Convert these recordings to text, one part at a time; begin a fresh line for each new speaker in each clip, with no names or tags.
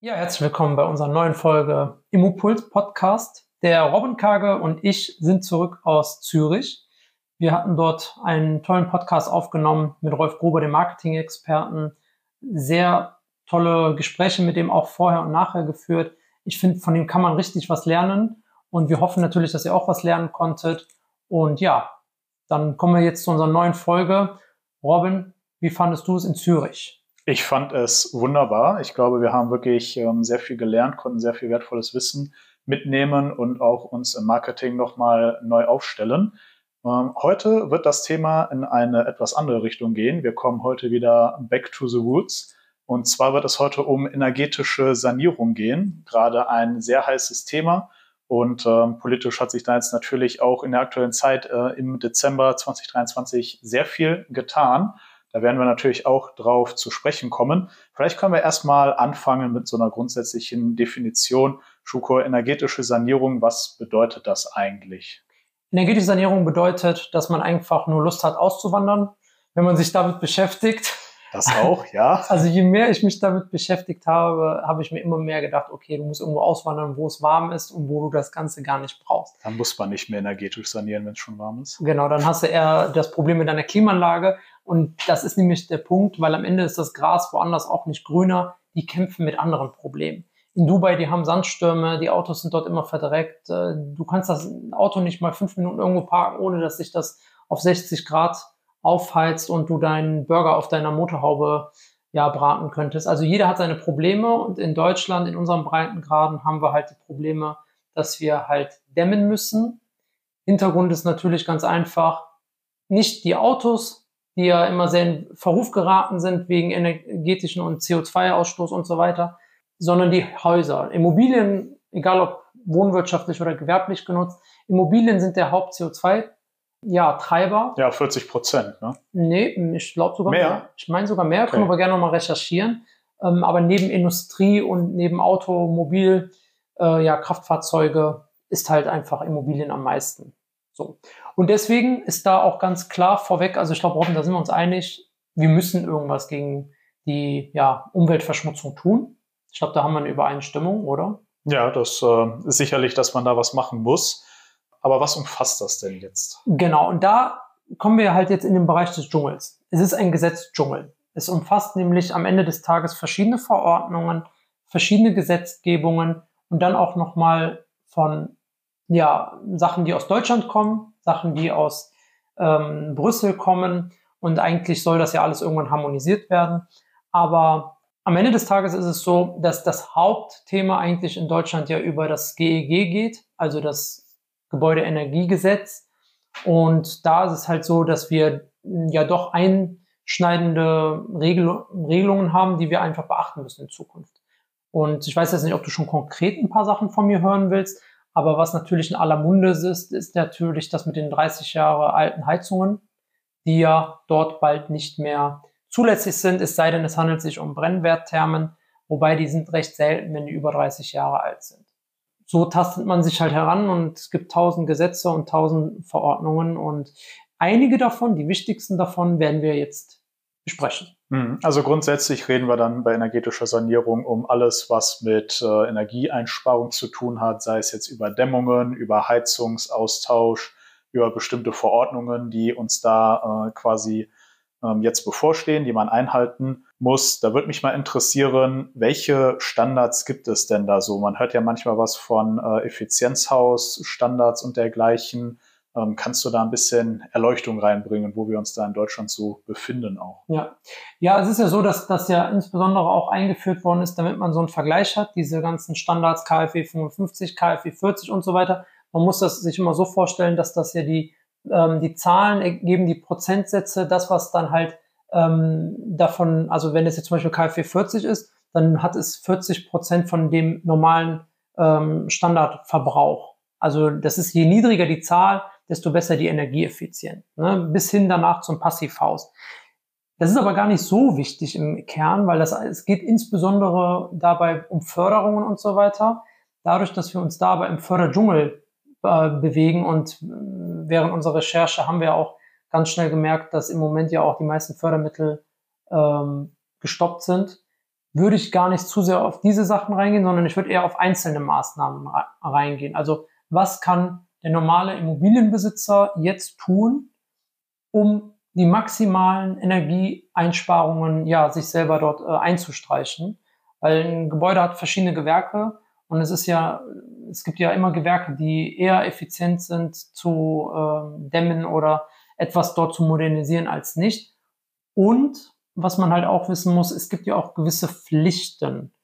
Ja, herzlich willkommen bei unserer neuen Folge Immopuls Podcast. Der Robin Kage und ich sind zurück aus Zürich. Wir hatten dort einen tollen Podcast aufgenommen mit Rolf Gruber, dem Marketing-Experten. Sehr tolle Gespräche mit dem auch vorher und nachher geführt. Ich finde, von dem kann man richtig was lernen. Und wir hoffen natürlich, dass ihr auch was lernen konntet. Und ja, dann kommen wir jetzt zu unserer neuen Folge. Robin, wie fandest du es in Zürich?
Ich fand es wunderbar. Ich glaube, wir haben wirklich ähm, sehr viel gelernt, konnten sehr viel wertvolles Wissen mitnehmen und auch uns im Marketing nochmal neu aufstellen. Ähm, heute wird das Thema in eine etwas andere Richtung gehen. Wir kommen heute wieder back to the roots. Und zwar wird es heute um energetische Sanierung gehen. Gerade ein sehr heißes Thema. Und ähm, politisch hat sich da jetzt natürlich auch in der aktuellen Zeit äh, im Dezember 2023 sehr viel getan. Da werden wir natürlich auch drauf zu sprechen kommen. Vielleicht können wir erstmal anfangen mit so einer grundsätzlichen Definition. Schuko, energetische Sanierung, was bedeutet das eigentlich?
Energetische Sanierung bedeutet, dass man einfach nur Lust hat auszuwandern. Wenn man sich damit beschäftigt,
das auch, ja.
Also je mehr ich mich damit beschäftigt habe, habe ich mir immer mehr gedacht, okay, du musst irgendwo auswandern, wo es warm ist und wo du das Ganze gar nicht brauchst.
Dann muss man nicht mehr energetisch sanieren, wenn es schon warm ist.
Genau, dann hast du eher das Problem mit deiner Klimaanlage. Und das ist nämlich der Punkt, weil am Ende ist das Gras woanders auch nicht grüner. Die kämpfen mit anderen Problemen. In Dubai, die haben Sandstürme, die Autos sind dort immer verdreckt. Äh, du kannst das Auto nicht mal fünf Minuten irgendwo parken, ohne dass sich das auf 60 Grad aufheizt und du deinen Burger auf deiner Motorhaube ja braten könntest. Also jeder hat seine Probleme und in Deutschland, in unserem Breitengraden, haben wir halt die Probleme, dass wir halt dämmen müssen. Hintergrund ist natürlich ganz einfach, nicht die Autos, die ja immer sehr in Verruf geraten sind wegen energetischen und CO2-Ausstoß und so weiter, sondern die Häuser. Immobilien, egal ob wohnwirtschaftlich oder gewerblich genutzt, Immobilien sind der Haupt-CO2 ja, Treiber.
Ja, 40 Prozent, ne?
Nee, ich glaube sogar mehr. mehr. Ich meine sogar mehr, okay. können wir aber gerne nochmal recherchieren. Ähm, aber neben Industrie und neben Automobil, äh, ja, Kraftfahrzeuge ist halt einfach Immobilien am meisten. So. Und deswegen ist da auch ganz klar vorweg, also ich glaube, Robin, da sind wir uns einig, wir müssen irgendwas gegen die ja, Umweltverschmutzung tun. Ich glaube, da haben wir eine Übereinstimmung, oder?
Ja, das äh, ist sicherlich, dass man da was machen muss. Aber was umfasst das denn jetzt?
Genau, und da kommen wir halt jetzt in den Bereich des Dschungels. Es ist ein Gesetzdschungel. Es umfasst nämlich am Ende des Tages verschiedene Verordnungen, verschiedene Gesetzgebungen und dann auch nochmal von ja, Sachen, die aus Deutschland kommen, Sachen, die aus ähm, Brüssel kommen. Und eigentlich soll das ja alles irgendwann harmonisiert werden. Aber am Ende des Tages ist es so, dass das Hauptthema eigentlich in Deutschland ja über das GEG e geht, also das Gebäudeenergiegesetz. Und da ist es halt so, dass wir ja doch einschneidende Regel Regelungen haben, die wir einfach beachten müssen in Zukunft. Und ich weiß jetzt nicht, ob du schon konkret ein paar Sachen von mir hören willst, aber was natürlich in aller Munde ist, ist natürlich das mit den 30 Jahre alten Heizungen, die ja dort bald nicht mehr zulässig sind, es sei denn, es handelt sich um Brennwertthermen, wobei die sind recht selten, wenn die über 30 Jahre alt sind. So tastet man sich halt heran und es gibt tausend Gesetze und tausend Verordnungen und einige davon, die wichtigsten davon, werden wir jetzt besprechen.
Hm. Also grundsätzlich reden wir dann bei energetischer Sanierung um alles, was mit äh, Energieeinsparung zu tun hat, sei es jetzt über Dämmungen, über Heizungsaustausch, über bestimmte Verordnungen, die uns da äh, quasi ähm, jetzt bevorstehen, die man einhalten muss. Da würde mich mal interessieren, welche Standards gibt es denn da so? Man hört ja manchmal was von äh, Effizienzhausstandards und dergleichen. Ähm, kannst du da ein bisschen Erleuchtung reinbringen, wo wir uns da in Deutschland so befinden auch?
Ja, ja es ist ja so, dass das ja insbesondere auch eingeführt worden ist, damit man so einen Vergleich hat, diese ganzen Standards KfW 55, KfW 40 und so weiter. Man muss das sich immer so vorstellen, dass das ja die, ähm, die Zahlen ergeben, die Prozentsätze, das, was dann halt ähm, davon, also wenn es jetzt zum Beispiel KfW 40 ist, dann hat es 40 Prozent von dem normalen ähm, Standardverbrauch. Also das ist je niedriger die Zahl, desto besser die Energieeffizienz. Ne? Bis hin danach zum Passivhaus. Das ist aber gar nicht so wichtig im Kern, weil das, es geht insbesondere dabei um Förderungen und so weiter. Dadurch, dass wir uns dabei im Förderdschungel äh, bewegen und äh, während unserer Recherche haben wir auch ganz schnell gemerkt, dass im Moment ja auch die meisten Fördermittel ähm, gestoppt sind, würde ich gar nicht zu sehr auf diese Sachen reingehen, sondern ich würde eher auf einzelne Maßnahmen reingehen. Also was kann der normale Immobilienbesitzer jetzt tun, um die maximalen Energieeinsparungen ja sich selber dort äh, einzustreichen? Weil ein Gebäude hat verschiedene Gewerke und es ist ja, es gibt ja immer Gewerke, die eher effizient sind zu äh, dämmen oder etwas dort zu modernisieren als nicht. Und was man halt auch wissen muss, es gibt ja auch gewisse Pflichten.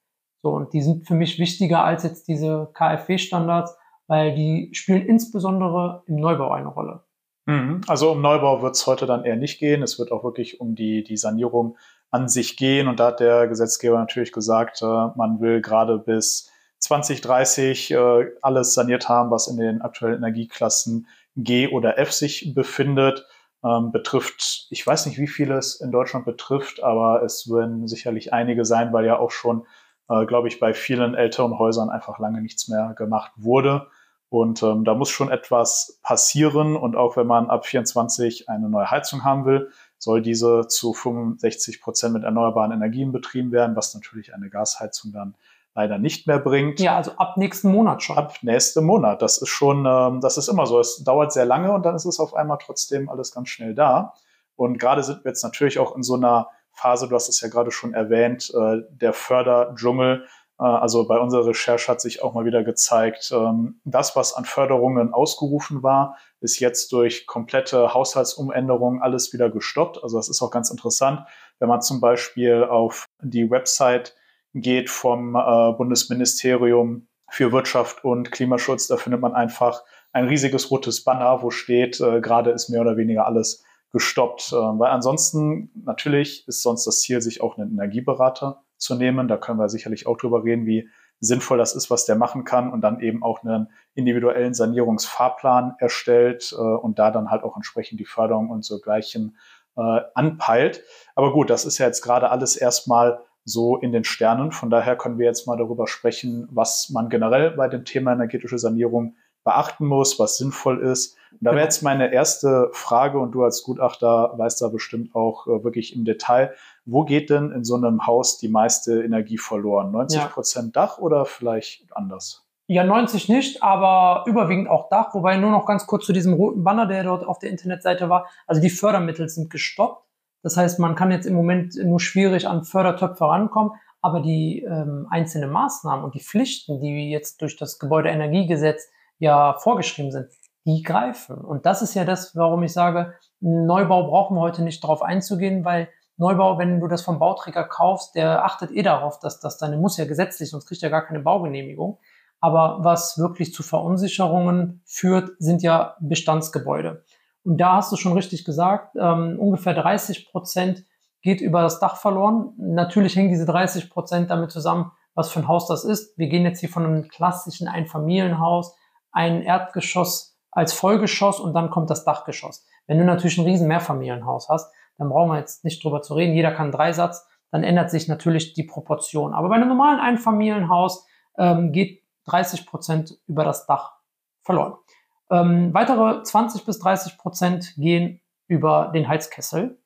So, und die sind für mich wichtiger als jetzt diese KfW-Standards, weil die spielen insbesondere im Neubau eine Rolle.
Mhm. Also um Neubau wird es heute dann eher nicht gehen. Es wird auch wirklich um die, die Sanierung an sich gehen. Und da hat der Gesetzgeber natürlich gesagt, äh, man will gerade bis 2030 äh, alles saniert haben, was in den aktuellen Energieklassen G oder F sich befindet ähm, betrifft, ich weiß nicht, wie viele es in Deutschland betrifft, aber es werden sicherlich einige sein, weil ja auch schon, äh, glaube ich, bei vielen älteren Häusern einfach lange nichts mehr gemacht wurde. Und ähm, da muss schon etwas passieren. Und auch wenn man ab 24 eine neue Heizung haben will, soll diese zu 65 Prozent mit erneuerbaren Energien betrieben werden, was natürlich eine Gasheizung dann leider nicht mehr bringt.
Ja, also ab nächsten Monat schon.
Ab nächsten Monat. Das ist schon, ähm, das ist immer so. Es dauert sehr lange und dann ist es auf einmal trotzdem alles ganz schnell da. Und gerade sind wir jetzt natürlich auch in so einer Phase, du hast es ja gerade schon erwähnt, äh, der Förderdschungel. Äh, also bei unserer Recherche hat sich auch mal wieder gezeigt, ähm, das, was an Förderungen ausgerufen war, ist jetzt durch komplette Haushaltsumänderungen alles wieder gestoppt. Also das ist auch ganz interessant, wenn man zum Beispiel auf die Website geht vom äh, Bundesministerium für Wirtschaft und Klimaschutz. Da findet man einfach ein riesiges rotes Banner, wo steht, äh, gerade ist mehr oder weniger alles gestoppt. Äh, weil ansonsten natürlich ist sonst das Ziel, sich auch einen Energieberater zu nehmen. Da können wir sicherlich auch drüber reden, wie sinnvoll das ist, was der machen kann und dann eben auch einen individuellen Sanierungsfahrplan erstellt äh, und da dann halt auch entsprechend die Förderung und so gleichen äh, anpeilt. Aber gut, das ist ja jetzt gerade alles erstmal so in den Sternen. Von daher können wir jetzt mal darüber sprechen, was man generell bei dem Thema energetische Sanierung beachten muss, was sinnvoll ist. Und da wäre jetzt meine erste Frage, und du als Gutachter weißt da bestimmt auch äh, wirklich im Detail, wo geht denn in so einem Haus die meiste Energie verloren? 90 Prozent ja. Dach oder vielleicht anders?
Ja, 90 nicht, aber überwiegend auch Dach, wobei nur noch ganz kurz zu diesem roten Banner, der dort auf der Internetseite war. Also die Fördermittel sind gestoppt. Das heißt, man kann jetzt im Moment nur schwierig an Fördertöpfe rankommen, aber die ähm, einzelnen Maßnahmen und die Pflichten, die jetzt durch das Gebäudeenergiegesetz ja vorgeschrieben sind, die greifen. Und das ist ja das, warum ich sage, Neubau brauchen wir heute nicht darauf einzugehen, weil Neubau, wenn du das vom Bauträger kaufst, der achtet eh darauf, dass das deine muss ja gesetzlich, sonst kriegt er gar keine Baugenehmigung. Aber was wirklich zu Verunsicherungen führt, sind ja Bestandsgebäude. Und da hast du schon richtig gesagt, ähm, ungefähr 30 Prozent geht über das Dach verloren. Natürlich hängen diese 30 Prozent damit zusammen, was für ein Haus das ist. Wir gehen jetzt hier von einem klassischen Einfamilienhaus, ein Erdgeschoss als Vollgeschoss und dann kommt das Dachgeschoss. Wenn du natürlich ein riesen Mehrfamilienhaus hast, dann brauchen wir jetzt nicht drüber zu reden. Jeder kann Dreisatz, dann ändert sich natürlich die Proportion. Aber bei einem normalen Einfamilienhaus ähm, geht 30 Prozent über das Dach verloren. Ähm, weitere 20 bis 30 Prozent gehen über den Heizkessel.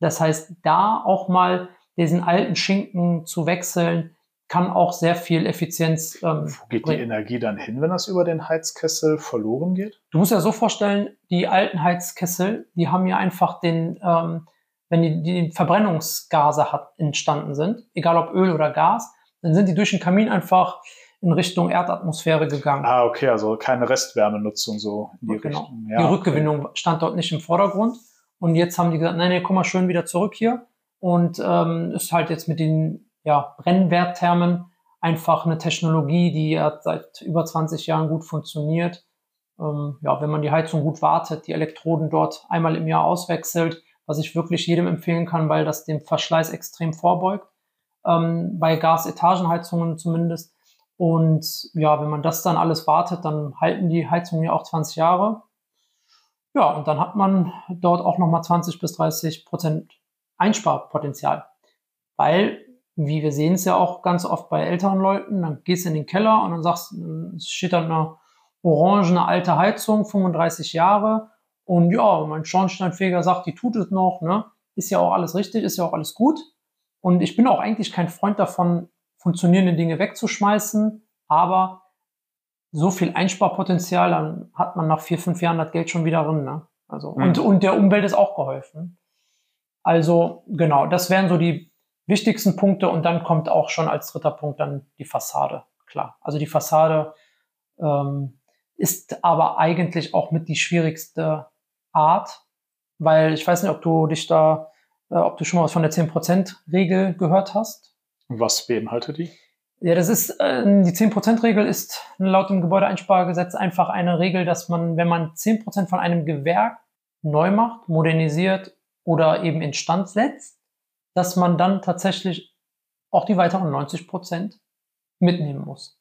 Das heißt, da auch mal diesen alten Schinken zu wechseln, kann auch sehr viel Effizienz.
Ähm, Wo geht bringen. die Energie dann hin, wenn das über den Heizkessel verloren geht?
Du musst ja so vorstellen, die alten Heizkessel, die haben ja einfach den, ähm, wenn die, die Verbrennungsgase hat, entstanden sind, egal ob Öl oder Gas, dann sind die durch den Kamin einfach in Richtung Erdatmosphäre gegangen.
Ah, okay, also keine Restwärmenutzung so
in die genau. Richtung. Ja, die Rückgewinnung okay. stand dort nicht im Vordergrund. Und jetzt haben die gesagt, nein, nee, komm mal schön wieder zurück hier. Und ähm, ist halt jetzt mit den ja, Brennwertthermen einfach eine Technologie, die seit über 20 Jahren gut funktioniert. Ähm, ja, wenn man die Heizung gut wartet, die Elektroden dort einmal im Jahr auswechselt, was ich wirklich jedem empfehlen kann, weil das dem Verschleiß extrem vorbeugt. Ähm, bei Gasetagenheizungen zumindest und ja, wenn man das dann alles wartet, dann halten die Heizungen ja auch 20 Jahre. Ja, und dann hat man dort auch nochmal 20 bis 30 Prozent Einsparpotenzial. Weil, wie wir sehen es ja auch ganz oft bei älteren Leuten, dann gehst du in den Keller und dann sagst, es steht da eine orangene alte Heizung, 35 Jahre. Und ja, mein Schornsteinfeger sagt, die tut es noch, ne? Ist ja auch alles richtig, ist ja auch alles gut. Und ich bin auch eigentlich kein Freund davon, funktionierende Dinge wegzuschmeißen, aber so viel Einsparpotenzial, dann hat man nach vier, fünf Jahren das Geld schon wieder drin. Ne? Also, mhm. und, und der Umwelt ist auch geholfen. Also genau, das wären so die wichtigsten Punkte und dann kommt auch schon als dritter Punkt dann die Fassade. Klar, also die Fassade ähm, ist aber eigentlich auch mit die schwierigste Art, weil ich weiß nicht, ob du dich da, äh, ob du schon mal was von der 10%-Regel gehört hast.
Was beinhaltet die?
Ja, das ist, äh, die 10%-Regel ist laut dem Gebäudeeinspargesetz einfach eine Regel, dass man, wenn man 10% von einem Gewerk neu macht, modernisiert oder eben instand setzt, dass man dann tatsächlich auch die weiteren 90% mitnehmen muss.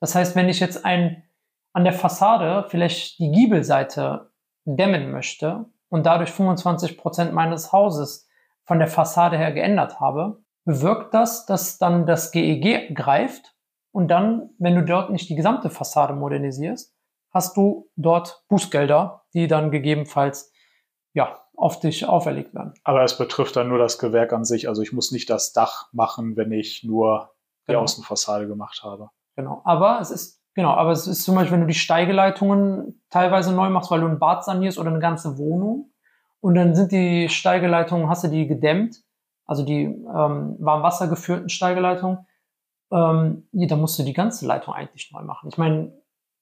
Das heißt, wenn ich jetzt ein, an der Fassade vielleicht die Giebelseite dämmen möchte und dadurch 25% meines Hauses von der Fassade her geändert habe, bewirkt das, dass dann das GEG e greift und dann, wenn du dort nicht die gesamte Fassade modernisierst, hast du dort Bußgelder, die dann gegebenenfalls ja, auf dich auferlegt werden.
Aber es betrifft dann nur das Gewerk an sich. Also ich muss nicht das Dach machen, wenn ich nur die genau. Außenfassade gemacht habe.
Genau. Aber es ist, genau, aber es ist zum Beispiel, wenn du die Steigeleitungen teilweise neu machst, weil du ein Bad sanierst oder eine ganze Wohnung und dann sind die Steigeleitungen, hast du die gedämmt, also die ähm, warmwassergeführten Steigeleitungen, ähm, ja, da musst du die ganze Leitung eigentlich neu machen. Ich meine,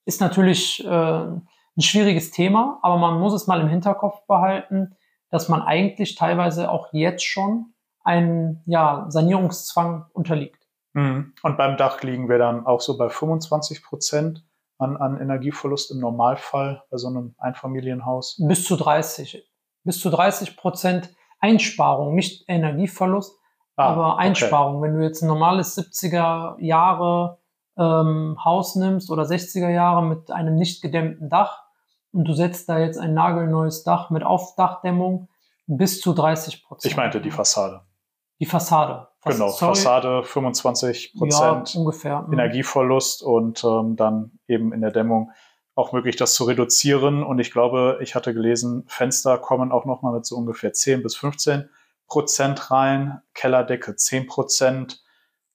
ist natürlich äh, ein schwieriges Thema, aber man muss es mal im Hinterkopf behalten, dass man eigentlich teilweise auch jetzt schon einen ja, Sanierungszwang unterliegt.
Mhm. Und beim Dach liegen wir dann auch so bei 25 Prozent an, an Energieverlust im Normalfall bei so einem Einfamilienhaus.
Bis zu 30. Bis zu 30 Prozent Einsparung, nicht Energieverlust, ah, aber Einsparung. Okay. Wenn du jetzt ein normales 70er Jahre ähm, Haus nimmst oder 60er Jahre mit einem nicht gedämmten Dach und du setzt da jetzt ein nagelneues Dach mit Aufdachdämmung bis zu 30 Prozent.
Ich meinte die Fassade.
Die Fassade.
Fass genau, Sorry. Fassade 25 Prozent ja, ungefähr. Mhm. Energieverlust und ähm, dann eben in der Dämmung auch möglich, das zu reduzieren. Und ich glaube, ich hatte gelesen, Fenster kommen auch nochmal mit so ungefähr 10 bis 15 Prozent rein, Kellerdecke 10 Prozent.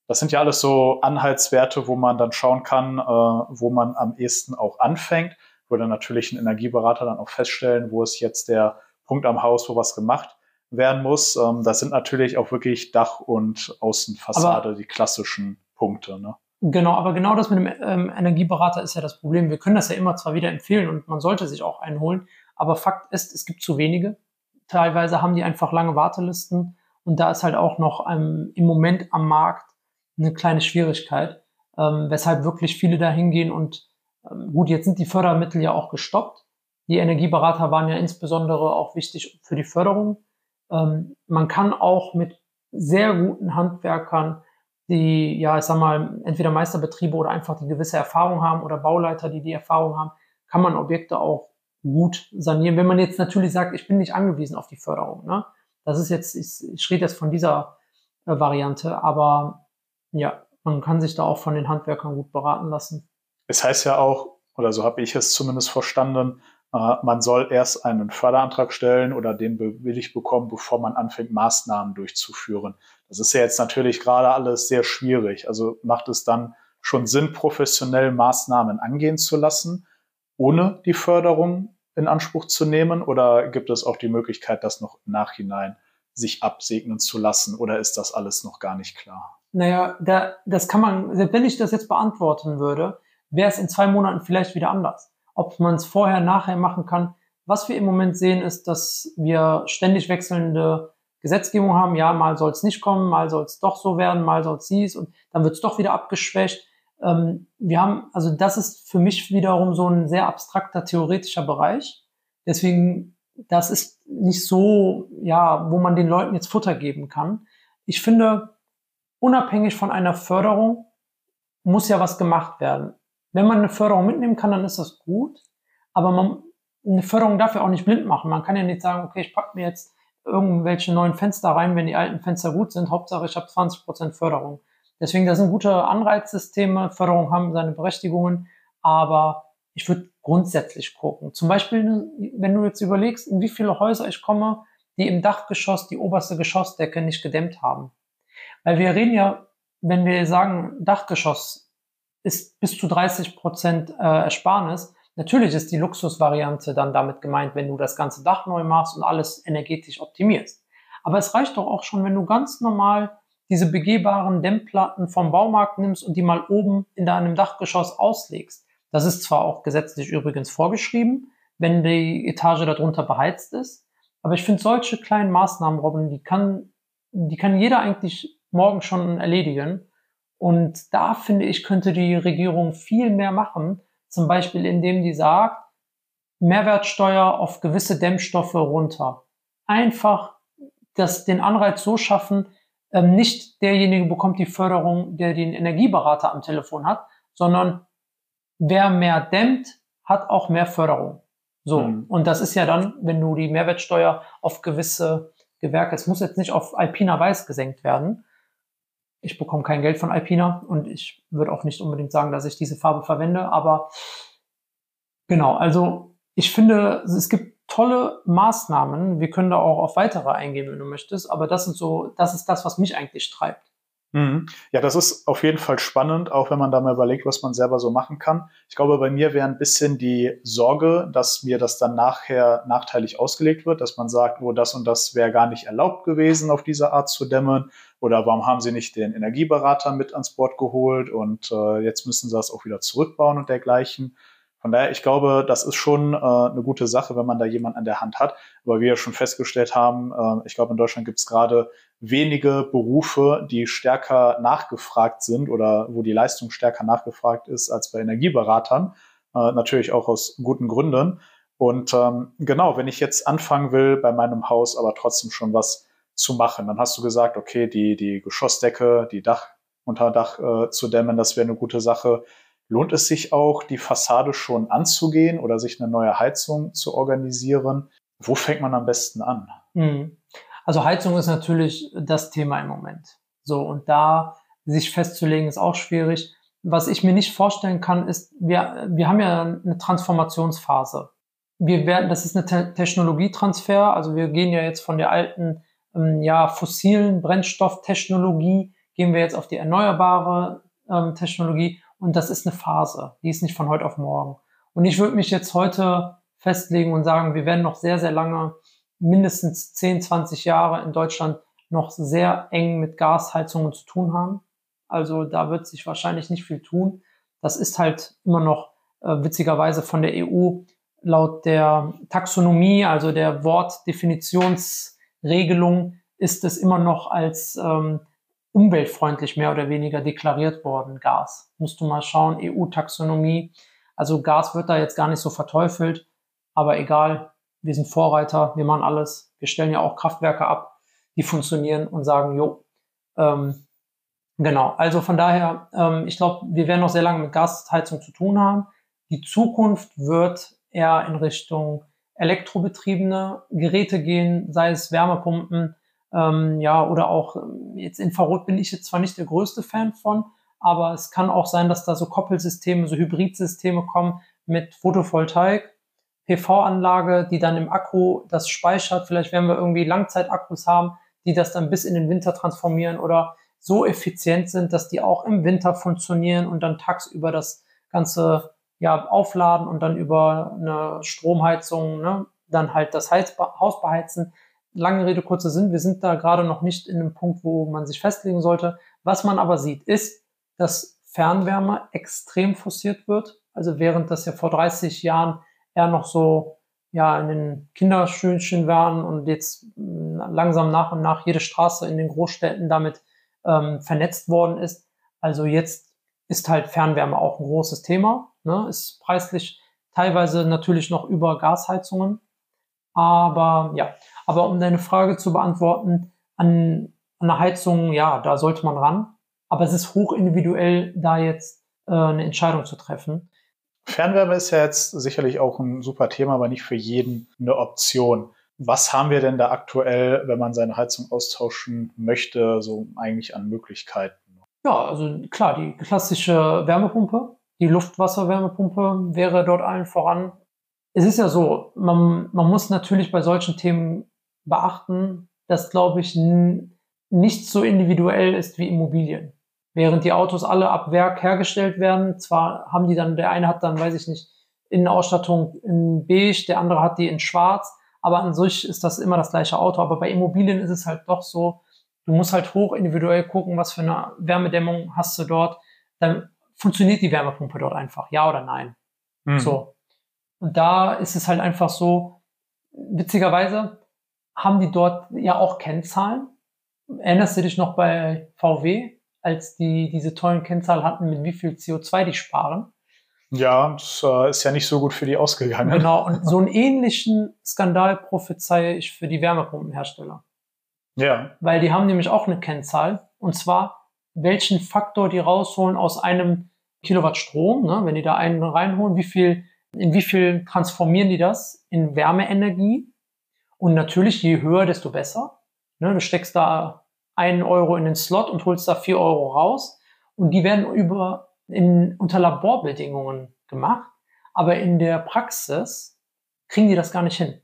Das sind ja alles so Anhaltswerte, wo man dann schauen kann, äh, wo man am ehesten auch anfängt. Würde natürlich ein Energieberater dann auch feststellen, wo ist jetzt der Punkt am Haus, wo was gemacht werden muss. Ähm, das sind natürlich auch wirklich Dach- und Außenfassade Aber die klassischen Punkte. Ne?
Genau, aber genau das mit dem ähm, Energieberater ist ja das Problem. Wir können das ja immer zwar wieder empfehlen und man sollte sich auch einholen, aber Fakt ist, es gibt zu wenige. Teilweise haben die einfach lange Wartelisten und da ist halt auch noch ähm, im Moment am Markt eine kleine Schwierigkeit, ähm, weshalb wirklich viele da hingehen und gut, jetzt sind die Fördermittel ja auch gestoppt. Die Energieberater waren ja insbesondere auch wichtig für die Förderung. Ähm, man kann auch mit sehr guten Handwerkern die, ja, ich sag mal, entweder Meisterbetriebe oder einfach die gewisse Erfahrung haben oder Bauleiter, die die Erfahrung haben, kann man Objekte auch gut sanieren. Wenn man jetzt natürlich sagt, ich bin nicht angewiesen auf die Förderung, ne? Das ist jetzt, ich, ich rede jetzt von dieser äh, Variante, aber ja, man kann sich da auch von den Handwerkern gut beraten lassen.
Es heißt ja auch, oder so habe ich es zumindest verstanden, äh, man soll erst einen Förderantrag stellen oder den bewilligt bekommen, bevor man anfängt, Maßnahmen durchzuführen. Das ist ja jetzt natürlich gerade alles sehr schwierig. Also macht es dann schon Sinn, professionell Maßnahmen angehen zu lassen, ohne die Förderung in Anspruch zu nehmen? Oder gibt es auch die Möglichkeit, das noch im Nachhinein sich absegnen zu lassen? Oder ist das alles noch gar nicht klar?
Naja, da, das kann man, wenn ich das jetzt beantworten würde, wäre es in zwei Monaten vielleicht wieder anders ob man es vorher, nachher machen kann. Was wir im Moment sehen, ist, dass wir ständig wechselnde Gesetzgebung haben. Ja, mal soll es nicht kommen, mal soll es doch so werden, mal soll es dies und dann wird es doch wieder abgeschwächt. Ähm, wir haben, also das ist für mich wiederum so ein sehr abstrakter theoretischer Bereich. Deswegen, das ist nicht so, ja, wo man den Leuten jetzt Futter geben kann. Ich finde, unabhängig von einer Förderung muss ja was gemacht werden. Wenn man eine Förderung mitnehmen kann, dann ist das gut. Aber man, eine Förderung darf ja auch nicht blind machen. Man kann ja nicht sagen, okay, ich packe mir jetzt irgendwelche neuen Fenster rein, wenn die alten Fenster gut sind. Hauptsache, ich habe 20% Förderung. Deswegen, das sind gute Anreizsysteme. Förderungen haben seine Berechtigungen. Aber ich würde grundsätzlich gucken. Zum Beispiel, wenn du jetzt überlegst, in wie viele Häuser ich komme, die im Dachgeschoss die oberste Geschossdecke nicht gedämmt haben. Weil wir reden ja, wenn wir sagen, Dachgeschoss ist bis zu 30 Prozent äh, Ersparnis, natürlich ist die Luxusvariante dann damit gemeint, wenn du das ganze Dach neu machst und alles energetisch optimierst. Aber es reicht doch auch schon, wenn du ganz normal diese begehbaren Dämmplatten vom Baumarkt nimmst und die mal oben in deinem Dachgeschoss auslegst. Das ist zwar auch gesetzlich übrigens vorgeschrieben, wenn die Etage darunter beheizt ist, aber ich finde solche kleinen Maßnahmen, Robin, die kann, die kann jeder eigentlich morgen schon erledigen. Und da finde ich, könnte die Regierung viel mehr machen, zum Beispiel indem die sagt, Mehrwertsteuer auf gewisse Dämmstoffe runter. Einfach das, den Anreiz so schaffen, ähm, nicht derjenige bekommt die Förderung, der den Energieberater am Telefon hat, sondern wer mehr dämmt, hat auch mehr Förderung. So. Mhm. Und das ist ja dann, wenn du die Mehrwertsteuer auf gewisse Gewerke, es muss jetzt nicht auf Alpina Weiß gesenkt werden. Ich bekomme kein Geld von Alpina und ich würde auch nicht unbedingt sagen, dass ich diese Farbe verwende, aber genau, also ich finde, es gibt tolle Maßnahmen. Wir können da auch auf weitere eingehen, wenn du möchtest. Aber das sind so, das ist das, was mich eigentlich treibt.
Mhm. Ja, das ist auf jeden Fall spannend, auch wenn man da mal überlegt, was man selber so machen kann. Ich glaube, bei mir wäre ein bisschen die Sorge, dass mir das dann nachher nachteilig ausgelegt wird, dass man sagt, oh, das und das wäre gar nicht erlaubt gewesen, auf diese Art zu dämmen. Oder warum haben sie nicht den Energieberater mit ans Bord geholt und äh, jetzt müssen sie das auch wieder zurückbauen und dergleichen. Von daher, ich glaube, das ist schon äh, eine gute Sache, wenn man da jemanden an der Hand hat. Aber wie wir schon festgestellt haben, äh, ich glaube, in Deutschland gibt es gerade wenige Berufe, die stärker nachgefragt sind oder wo die Leistung stärker nachgefragt ist als bei Energieberatern. Äh, natürlich auch aus guten Gründen. Und ähm, genau, wenn ich jetzt anfangen will, bei meinem Haus aber trotzdem schon was zu machen, dann hast du gesagt, okay, die, die Geschossdecke, die Dach, Unterdach äh, zu dämmen, das wäre eine gute Sache. Lohnt es sich auch, die Fassade schon anzugehen oder sich eine neue Heizung zu organisieren? Wo fängt man am besten an?
Hm. Also Heizung ist natürlich das Thema im Moment. So, und da sich festzulegen, ist auch schwierig. Was ich mir nicht vorstellen kann, ist, wir, wir haben ja eine Transformationsphase. Wir werden, das ist eine Te Technologietransfer, also wir gehen ja jetzt von der alten, ähm, ja, fossilen Brennstofftechnologie, gehen wir jetzt auf die erneuerbare ähm, Technologie und das ist eine Phase, die ist nicht von heute auf morgen. Und ich würde mich jetzt heute festlegen und sagen, wir werden noch sehr, sehr lange, mindestens 10, 20 Jahre in Deutschland noch sehr eng mit Gasheizungen zu tun haben. Also da wird sich wahrscheinlich nicht viel tun. Das ist halt immer noch äh, witzigerweise von der EU laut der Taxonomie, also der Wortdefinitionsregelung, ist es immer noch als ähm, umweltfreundlich mehr oder weniger deklariert worden, Gas. Musst du mal schauen, EU-Taxonomie. Also Gas wird da jetzt gar nicht so verteufelt, aber egal, wir sind Vorreiter, wir machen alles. Wir stellen ja auch Kraftwerke ab, die funktionieren und sagen, jo, ähm, genau. Also von daher, ähm, ich glaube, wir werden noch sehr lange mit Gasheizung zu tun haben. Die Zukunft wird eher in Richtung elektrobetriebene Geräte gehen, sei es Wärmepumpen, ähm, ja, oder auch ähm, jetzt Infrarot bin ich jetzt zwar nicht der größte Fan von, aber es kann auch sein, dass da so Koppelsysteme, so Hybridsysteme kommen mit Photovoltaik, PV-Anlage, die dann im Akku das speichert. Vielleicht werden wir irgendwie Langzeitakkus haben, die das dann bis in den Winter transformieren oder so effizient sind, dass die auch im Winter funktionieren und dann tagsüber das Ganze ja aufladen und dann über eine Stromheizung ne, dann halt das Haus beheizen lange Rede, kurzer Sinn, wir sind da gerade noch nicht in einem Punkt, wo man sich festlegen sollte. Was man aber sieht, ist, dass Fernwärme extrem forciert wird. Also während das ja vor 30 Jahren eher noch so ja in den Kinderschönchen waren und jetzt hm, langsam nach und nach jede Straße in den Großstädten damit ähm, vernetzt worden ist. Also jetzt ist halt Fernwärme auch ein großes Thema. Ne? Ist preislich teilweise natürlich noch über Gasheizungen. Aber ja, aber um deine Frage zu beantworten, an, an eine Heizung, ja, da sollte man ran. Aber es ist hoch individuell, da jetzt äh, eine Entscheidung zu treffen.
Fernwärme ist ja jetzt sicherlich auch ein super Thema, aber nicht für jeden eine Option. Was haben wir denn da aktuell, wenn man seine Heizung austauschen möchte, so eigentlich an Möglichkeiten?
Ja, also klar, die klassische Wärmepumpe, die Luftwasserwärmepumpe wäre dort allen voran. Es ist ja so, man, man muss natürlich bei solchen Themen beachten, dass, glaube ich, nicht so individuell ist wie Immobilien. Während die Autos alle ab Werk hergestellt werden, zwar haben die dann, der eine hat dann, weiß ich nicht, Innenausstattung in beige, der andere hat die in schwarz, aber an sich ist das immer das gleiche Auto. Aber bei Immobilien ist es halt doch so, du musst halt hoch individuell gucken, was für eine Wärmedämmung hast du dort. Dann funktioniert die Wärmepumpe dort einfach, ja oder nein. Mhm. So. Und da ist es halt einfach so, witzigerweise haben die dort ja auch Kennzahlen. Erinnerst du dich noch bei VW, als die diese tollen Kennzahlen hatten, mit wie viel CO2 die sparen?
Ja, das äh, ist ja nicht so gut für die ausgegangen.
Genau, und so einen ähnlichen Skandal prophezeie ich für die Wärmepumpenhersteller.
Ja.
Weil die haben nämlich auch eine Kennzahl, und zwar, welchen Faktor die rausholen aus einem Kilowatt Strom, ne? wenn die da einen reinholen, wie viel, in wie viel transformieren die das in Wärmeenergie? Und natürlich, je höher, desto besser. Ne? Du steckst da einen Euro in den Slot und holst da vier Euro raus. Und die werden über in, unter Laborbedingungen gemacht, aber in der Praxis kriegen die das gar nicht hin.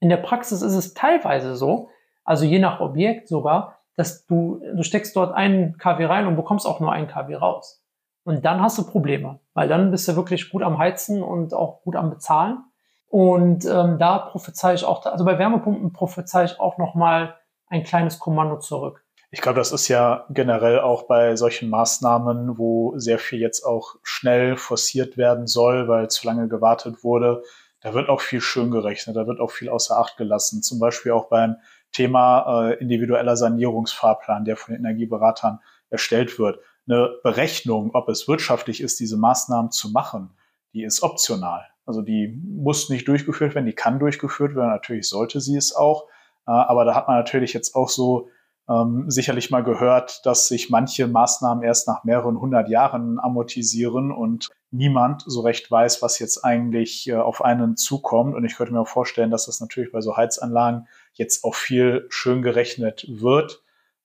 In der Praxis ist es teilweise so, also je nach Objekt sogar, dass du, du steckst dort einen KW rein und bekommst auch nur einen KW raus. Und dann hast du Probleme, weil dann bist du wirklich gut am Heizen und auch gut am Bezahlen. Und ähm, da prophezei ich auch, also bei Wärmepumpen prophezei ich auch nochmal ein kleines Kommando zurück.
Ich glaube, das ist ja generell auch bei solchen Maßnahmen, wo sehr viel jetzt auch schnell forciert werden soll, weil zu lange gewartet wurde. Da wird auch viel schön gerechnet, da wird auch viel außer Acht gelassen. Zum Beispiel auch beim Thema äh, individueller Sanierungsfahrplan, der von den Energieberatern erstellt wird. Eine Berechnung, ob es wirtschaftlich ist, diese Maßnahmen zu machen, die ist optional. Also die muss nicht durchgeführt werden, die kann durchgeführt werden. Natürlich sollte sie es auch. Äh, aber da hat man natürlich jetzt auch so ähm, sicherlich mal gehört, dass sich manche Maßnahmen erst nach mehreren hundert Jahren amortisieren und niemand so recht weiß, was jetzt eigentlich äh, auf einen zukommt. Und ich könnte mir auch vorstellen, dass das natürlich bei so Heizanlagen jetzt auch viel schön gerechnet wird.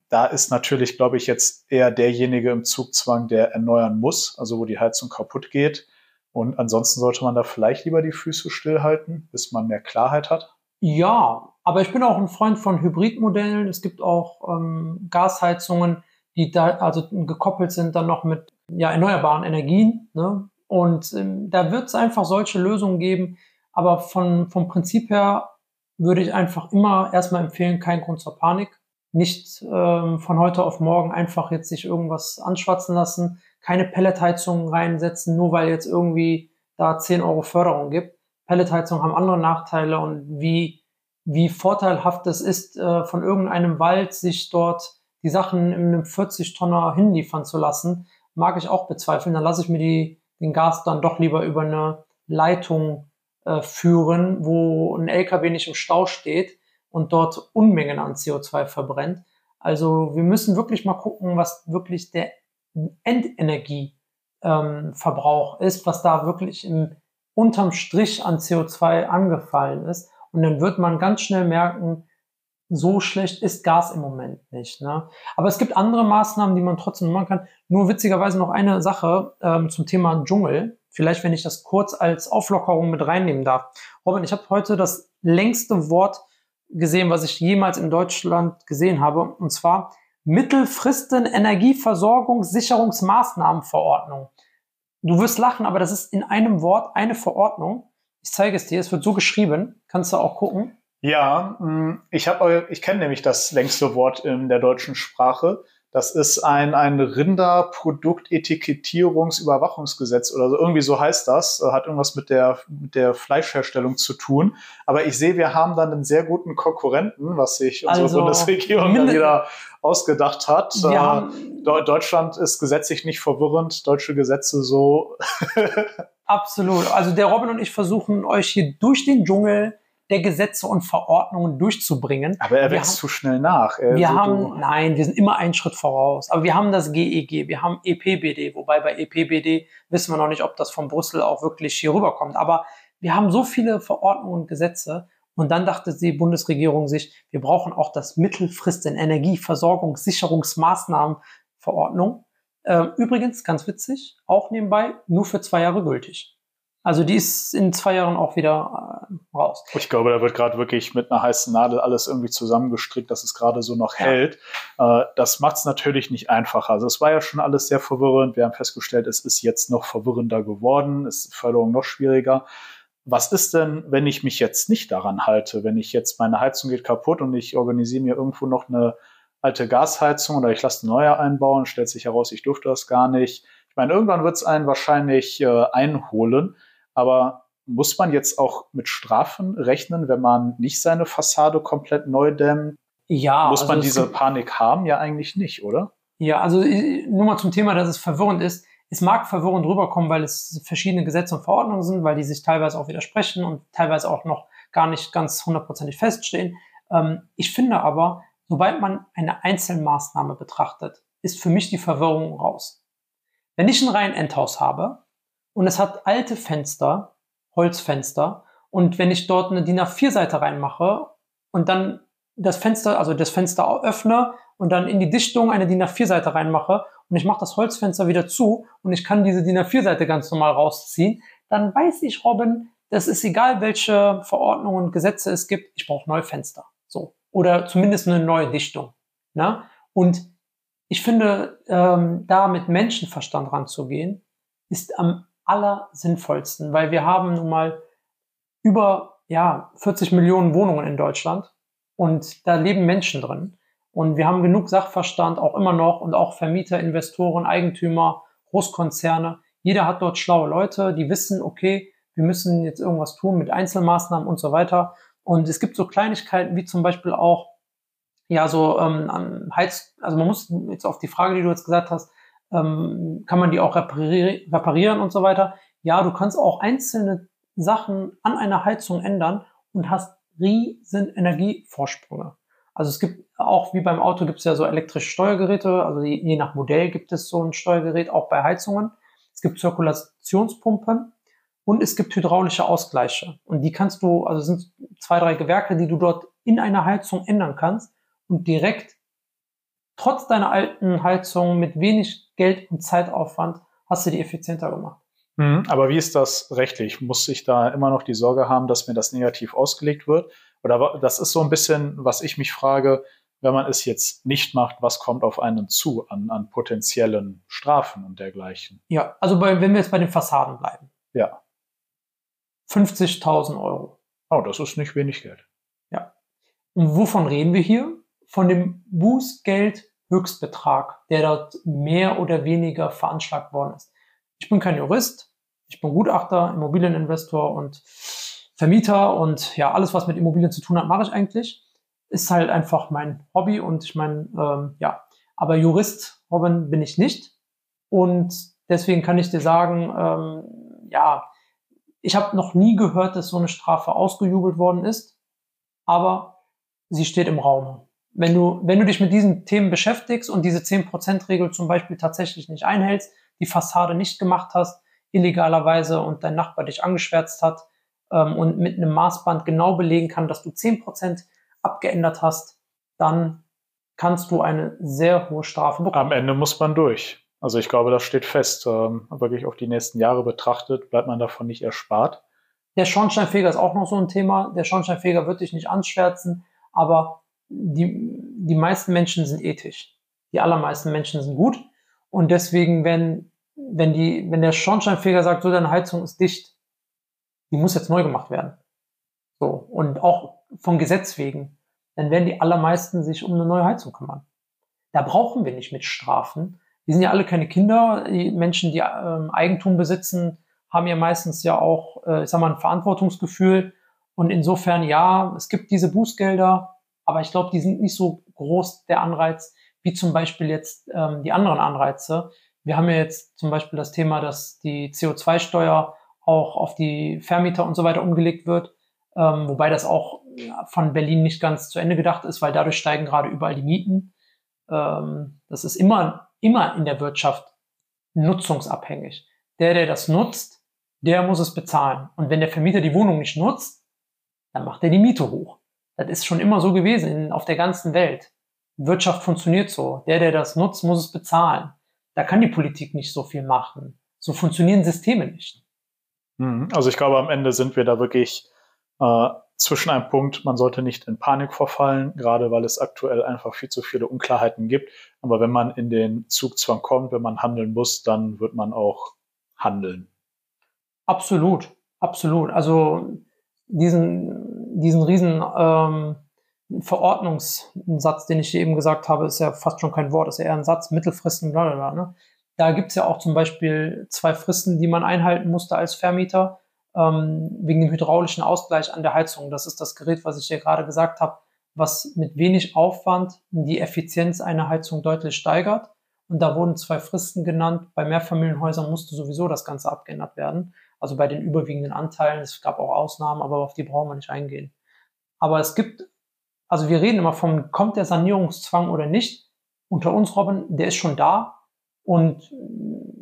Da ist natürlich, glaube ich, jetzt eher derjenige im Zugzwang, der erneuern muss, also wo die Heizung kaputt geht. Und ansonsten sollte man da vielleicht lieber die Füße stillhalten, bis man mehr Klarheit hat.
Ja, aber ich bin auch ein Freund von Hybridmodellen. Es gibt auch ähm, Gasheizungen, die da also gekoppelt sind dann noch mit ja, erneuerbaren Energien. Ne? Und ähm, da wird es einfach solche Lösungen geben. Aber von, vom Prinzip her würde ich einfach immer erstmal empfehlen, kein Grund zur Panik. Nicht ähm, von heute auf morgen einfach jetzt sich irgendwas anschwatzen lassen, keine Pelletheizungen reinsetzen, nur weil jetzt irgendwie da 10 Euro Förderung gibt. Pelletheizungen haben andere Nachteile und wie wie vorteilhaft es ist, äh, von irgendeinem Wald sich dort die Sachen in einem 40-Tonner hinliefern zu lassen, mag ich auch bezweifeln. Dann lasse ich mir die, den Gas dann doch lieber über eine Leitung äh, führen, wo ein LKW nicht im Stau steht und dort Unmengen an CO2 verbrennt. Also wir müssen wirklich mal gucken, was wirklich der Endenergieverbrauch ähm, ist, was da wirklich im unterm Strich an CO2 angefallen ist. Und dann wird man ganz schnell merken, so schlecht ist Gas im Moment nicht. Ne? Aber es gibt andere Maßnahmen, die man trotzdem machen kann. Nur witzigerweise noch eine Sache ähm, zum Thema Dschungel. Vielleicht, wenn ich das kurz als Auflockerung mit reinnehmen darf. Robin, ich habe heute das längste Wort gesehen, was ich jemals in Deutschland gesehen habe. Und zwar Mittelfristen Energieversorgungssicherungsmaßnahmenverordnung. Du wirst lachen, aber das ist in einem Wort eine Verordnung. Ich zeige es dir, es wird so geschrieben. Kannst du auch gucken?
Ja, mm, ich habe, ich kenne nämlich das längste Wort in der deutschen Sprache. Das ist ein, ein Rinderproduktetikettierungsüberwachungsgesetz oder so. Irgendwie so heißt das. Hat irgendwas mit der, mit der Fleischherstellung zu tun. Aber ich sehe, wir haben dann einen sehr guten Konkurrenten, was sich unsere also, Bundesregierung dann wieder ausgedacht hat. Äh, Deutschland ist gesetzlich nicht verwirrend. Deutsche Gesetze so.
Absolut. Also der Robin und ich versuchen euch hier durch den Dschungel der Gesetze und Verordnungen durchzubringen.
Aber er wächst zu schnell nach.
Er wir haben, du. nein, wir sind immer einen Schritt voraus. Aber wir haben das GEG, e wir haben EPBD, wobei bei EPBD wissen wir noch nicht, ob das von Brüssel auch wirklich hier rüberkommt. Aber wir haben so viele Verordnungen und Gesetze. Und dann dachte die Bundesregierung sich, wir brauchen auch das Mittelfristen Energieversorgungssicherungsmaßnahmenverordnung. Ähm, übrigens, ganz witzig, auch nebenbei, nur für zwei Jahre gültig. Also die ist in zwei Jahren auch wieder äh, raus.
Ich glaube, da wird gerade wirklich mit einer heißen Nadel alles irgendwie zusammengestrickt, dass es gerade so noch ja. hält. Äh, das macht es natürlich nicht einfacher. Also es war ja schon alles sehr verwirrend. Wir haben festgestellt, es ist jetzt noch verwirrender geworden, ist Förderung noch schwieriger. Was ist denn, wenn ich mich jetzt nicht daran halte? Wenn ich jetzt meine Heizung geht kaputt und ich organisiere mir irgendwo noch eine alte Gasheizung oder ich lasse eine neue einbauen, stellt sich heraus, ich durfte das gar nicht. Ich meine, irgendwann wird es einen wahrscheinlich äh, einholen. Aber muss man jetzt auch mit Strafen rechnen, wenn man nicht seine Fassade komplett neu dämmt? Ja. Muss also man diese Panik haben? Ja, eigentlich nicht, oder?
Ja, also äh, nur mal zum Thema, dass es verwirrend ist. Es mag verwirrend rüberkommen, weil es verschiedene Gesetze und Verordnungen sind, weil die sich teilweise auch widersprechen und teilweise auch noch gar nicht ganz hundertprozentig feststehen. Ähm, ich finde aber, sobald man eine Einzelmaßnahme betrachtet, ist für mich die Verwirrung raus. Wenn ich ein rein Endhaus habe, und es hat alte Fenster, Holzfenster. Und wenn ich dort eine DIN A4-Seite reinmache und dann das Fenster, also das Fenster öffne und dann in die Dichtung eine DIN A4-Seite reinmache und ich mache das Holzfenster wieder zu und ich kann diese DIN A4-Seite ganz normal rausziehen, dann weiß ich, Robin, das ist egal, welche Verordnungen und Gesetze es gibt, ich brauche neue Fenster. So. Oder zumindest eine neue Dichtung. Ne? Und ich finde, ähm, da mit Menschenverstand ranzugehen, ist am allersinnvollsten, weil wir haben nun mal über ja, 40 Millionen Wohnungen in Deutschland und da leben Menschen drin. Und wir haben genug Sachverstand auch immer noch und auch Vermieter, Investoren, Eigentümer, Großkonzerne. Jeder hat dort schlaue Leute, die wissen, okay, wir müssen jetzt irgendwas tun mit Einzelmaßnahmen und so weiter. Und es gibt so Kleinigkeiten wie zum Beispiel auch, ja, so ähm, Heiz, also man muss jetzt auf die Frage, die du jetzt gesagt hast, ähm, kann man die auch reparieren, reparieren und so weiter. Ja, du kannst auch einzelne Sachen an einer Heizung ändern und hast riesen Energievorsprünge. Also es gibt auch, wie beim Auto, gibt es ja so elektrische Steuergeräte, also je, nach Modell gibt es so ein Steuergerät auch bei Heizungen. Es gibt Zirkulationspumpen und es gibt hydraulische Ausgleiche. Und die kannst du, also sind zwei, drei Gewerke, die du dort in einer Heizung ändern kannst und direkt trotz deiner alten Heizung mit wenig Geld und Zeitaufwand hast du die effizienter gemacht.
Mhm, aber wie ist das rechtlich? Muss ich da immer noch die Sorge haben, dass mir das negativ ausgelegt wird? Oder das ist so ein bisschen, was ich mich frage, wenn man es jetzt nicht macht, was kommt auf einen zu an, an potenziellen Strafen und dergleichen?
Ja, also bei, wenn wir jetzt bei den Fassaden bleiben.
Ja.
50.000 Euro.
Oh, das ist nicht wenig Geld.
Ja. Und wovon reden wir hier? Von dem Bußgeld-Höchstbetrag, der dort mehr oder weniger veranschlagt worden ist. Ich bin kein Jurist, ich bin Gutachter, Immobilieninvestor und Vermieter und ja, alles, was mit Immobilien zu tun hat, mache ich eigentlich. Ist halt einfach mein Hobby und ich meine, ähm, ja, aber Jurist, Robin, bin ich nicht. Und deswegen kann ich dir sagen, ähm, ja, ich habe noch nie gehört, dass so eine Strafe ausgejubelt worden ist, aber sie steht im Raum wenn du, wenn du dich mit diesen Themen beschäftigst und diese 10%-Regel zum Beispiel tatsächlich nicht einhältst, die Fassade nicht gemacht hast, illegalerweise und dein Nachbar dich angeschwärzt hat ähm, und mit einem Maßband genau belegen kann, dass du 10% abgeändert hast, dann kannst du eine sehr hohe Strafe
bekommen. Am Ende muss man durch. Also ich glaube, das steht fest. Ähm, wirklich auf die nächsten Jahre betrachtet, bleibt man davon nicht erspart.
Der Schornsteinfeger ist auch noch so ein Thema. Der Schornsteinfeger wird dich nicht anschwärzen, aber die, die meisten Menschen sind ethisch. Die allermeisten Menschen sind gut. Und deswegen, wenn, wenn, die, wenn der Schornsteinfeger sagt, so deine Heizung ist dicht, die muss jetzt neu gemacht werden. So. Und auch von Gesetz wegen, dann werden die allermeisten sich um eine neue Heizung kümmern. Da brauchen wir nicht mit Strafen. Die sind ja alle keine Kinder. Die Menschen, die ähm, Eigentum besitzen, haben ja meistens ja auch, äh, ich sag mal, ein Verantwortungsgefühl. Und insofern, ja, es gibt diese Bußgelder, aber ich glaube, die sind nicht so groß, der Anreiz, wie zum Beispiel jetzt ähm, die anderen Anreize. Wir haben ja jetzt zum Beispiel das Thema, dass die CO2-Steuer auch auf die Vermieter und so weiter umgelegt wird, ähm, wobei das auch von Berlin nicht ganz zu Ende gedacht ist, weil dadurch steigen gerade überall die Mieten. Ähm, das ist immer, immer in der Wirtschaft nutzungsabhängig. Der, der das nutzt, der muss es bezahlen. Und wenn der Vermieter die Wohnung nicht nutzt, dann macht er die Miete hoch. Das ist schon immer so gewesen auf der ganzen Welt. Wirtschaft funktioniert so. Der, der das nutzt, muss es bezahlen. Da kann die Politik nicht so viel machen. So funktionieren Systeme nicht.
Mhm. Also ich glaube, am Ende sind wir da wirklich äh, zwischen einem Punkt, man sollte nicht in Panik verfallen, gerade weil es aktuell einfach viel zu viele Unklarheiten gibt. Aber wenn man in den Zugzwang kommt, wenn man handeln muss, dann wird man auch handeln.
Absolut, absolut. Also diesen, diesen riesen ähm, Verordnungssatz, den ich eben gesagt habe, ist ja fast schon kein Wort, ist ja eher ein Satz, Mittelfristen, bla bla bla. Ne? Da gibt's ja auch zum Beispiel zwei Fristen, die man einhalten musste als Vermieter ähm, wegen dem hydraulischen Ausgleich an der Heizung. Das ist das Gerät, was ich hier gerade gesagt habe, was mit wenig Aufwand die Effizienz einer Heizung deutlich steigert. Und da wurden zwei Fristen genannt. Bei Mehrfamilienhäusern musste sowieso das Ganze abgeändert werden. Also bei den überwiegenden Anteilen. Es gab auch Ausnahmen, aber auf die brauchen wir nicht eingehen. Aber es gibt, also wir reden immer vom, kommt der Sanierungszwang oder nicht? Unter uns, Robin, der ist schon da. Und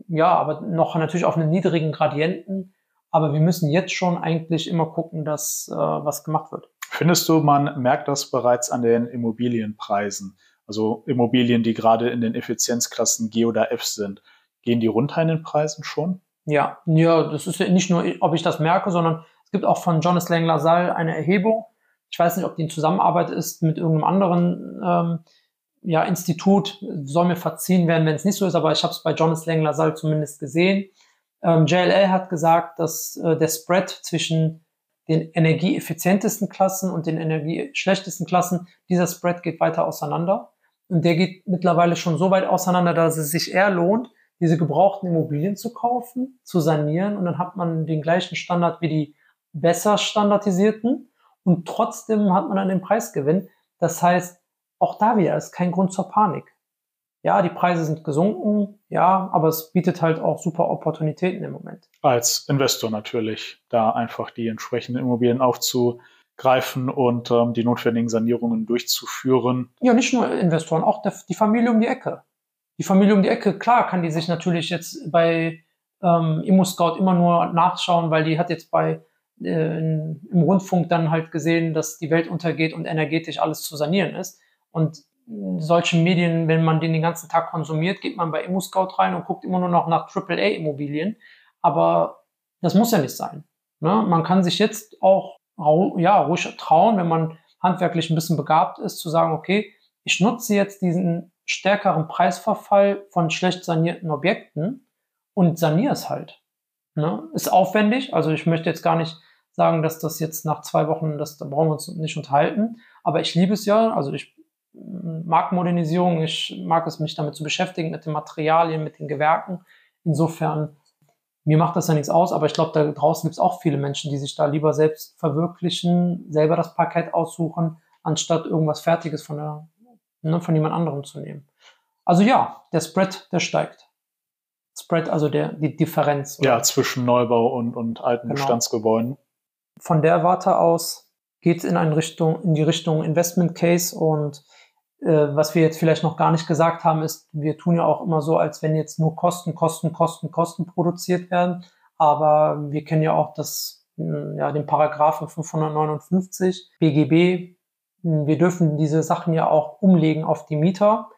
ja, aber noch natürlich auf einem niedrigen Gradienten. Aber wir müssen jetzt schon eigentlich immer gucken, dass äh, was gemacht wird.
Findest du, man merkt das bereits an den Immobilienpreisen? Also Immobilien, die gerade in den Effizienzklassen G oder F sind. Gehen die runter in den Preisen schon?
Ja, ja, das ist ja nicht nur, ob ich das merke, sondern es gibt auch von Jonas Lang LaSalle eine Erhebung. Ich weiß nicht, ob die in Zusammenarbeit ist mit irgendeinem anderen ähm, ja, Institut. Soll mir verziehen werden, wenn es nicht so ist, aber ich habe es bei Jonas Lang LaSalle zumindest gesehen. Ähm, JLL hat gesagt, dass äh, der Spread zwischen den energieeffizientesten Klassen und den energieschlechtesten Klassen, dieser Spread geht weiter auseinander. Und der geht mittlerweile schon so weit auseinander, dass es sich eher lohnt, diese gebrauchten Immobilien zu kaufen, zu sanieren und dann hat man den gleichen Standard wie die besser standardisierten und trotzdem hat man dann den Preisgewinn. Das heißt, auch da wieder ist kein Grund zur Panik ja, die Preise sind gesunken, ja, aber es bietet halt auch super Opportunitäten im Moment.
Als Investor natürlich, da einfach die entsprechenden Immobilien aufzugreifen und ähm, die notwendigen Sanierungen durchzuführen.
Ja, nicht nur Investoren, auch der, die Familie um die Ecke. Die Familie um die Ecke, klar, kann die sich natürlich jetzt bei ähm, ImmoScout immer nur nachschauen, weil die hat jetzt bei äh, im Rundfunk dann halt gesehen, dass die Welt untergeht und energetisch alles zu sanieren ist. Und solchen Medien, wenn man den den ganzen Tag konsumiert, geht man bei ImmoScout rein und guckt immer nur noch nach AAA-Immobilien. Aber das muss ja nicht sein. Ne? Man kann sich jetzt auch ja, ruhig trauen, wenn man handwerklich ein bisschen begabt ist, zu sagen, okay, ich nutze jetzt diesen stärkeren Preisverfall von schlecht sanierten Objekten und saniere es halt. Ne? Ist aufwendig, also ich möchte jetzt gar nicht sagen, dass das jetzt nach zwei Wochen, das, da brauchen wir uns nicht unterhalten, aber ich liebe es ja, also ich mag Modernisierung, ich mag es, mich damit zu beschäftigen, mit den Materialien, mit den Gewerken. Insofern, mir macht das ja nichts aus, aber ich glaube, da draußen gibt es auch viele Menschen, die sich da lieber selbst verwirklichen, selber das Parkett aussuchen, anstatt irgendwas Fertiges von, der, ne, von jemand anderem zu nehmen. Also ja, der Spread, der steigt. Spread, also der, die Differenz.
Oder? Ja, zwischen Neubau und, und alten genau. Bestandsgebäuden.
Von der Warte aus geht es in eine Richtung, in die Richtung Investment Case und äh, was wir jetzt vielleicht noch gar nicht gesagt haben, ist, wir tun ja auch immer so, als wenn jetzt nur Kosten, Kosten, Kosten, Kosten produziert werden. Aber wir kennen ja auch das, hm, ja, den Paragraphen 559 BGB. Wir dürfen diese Sachen ja auch umlegen auf die Mieter.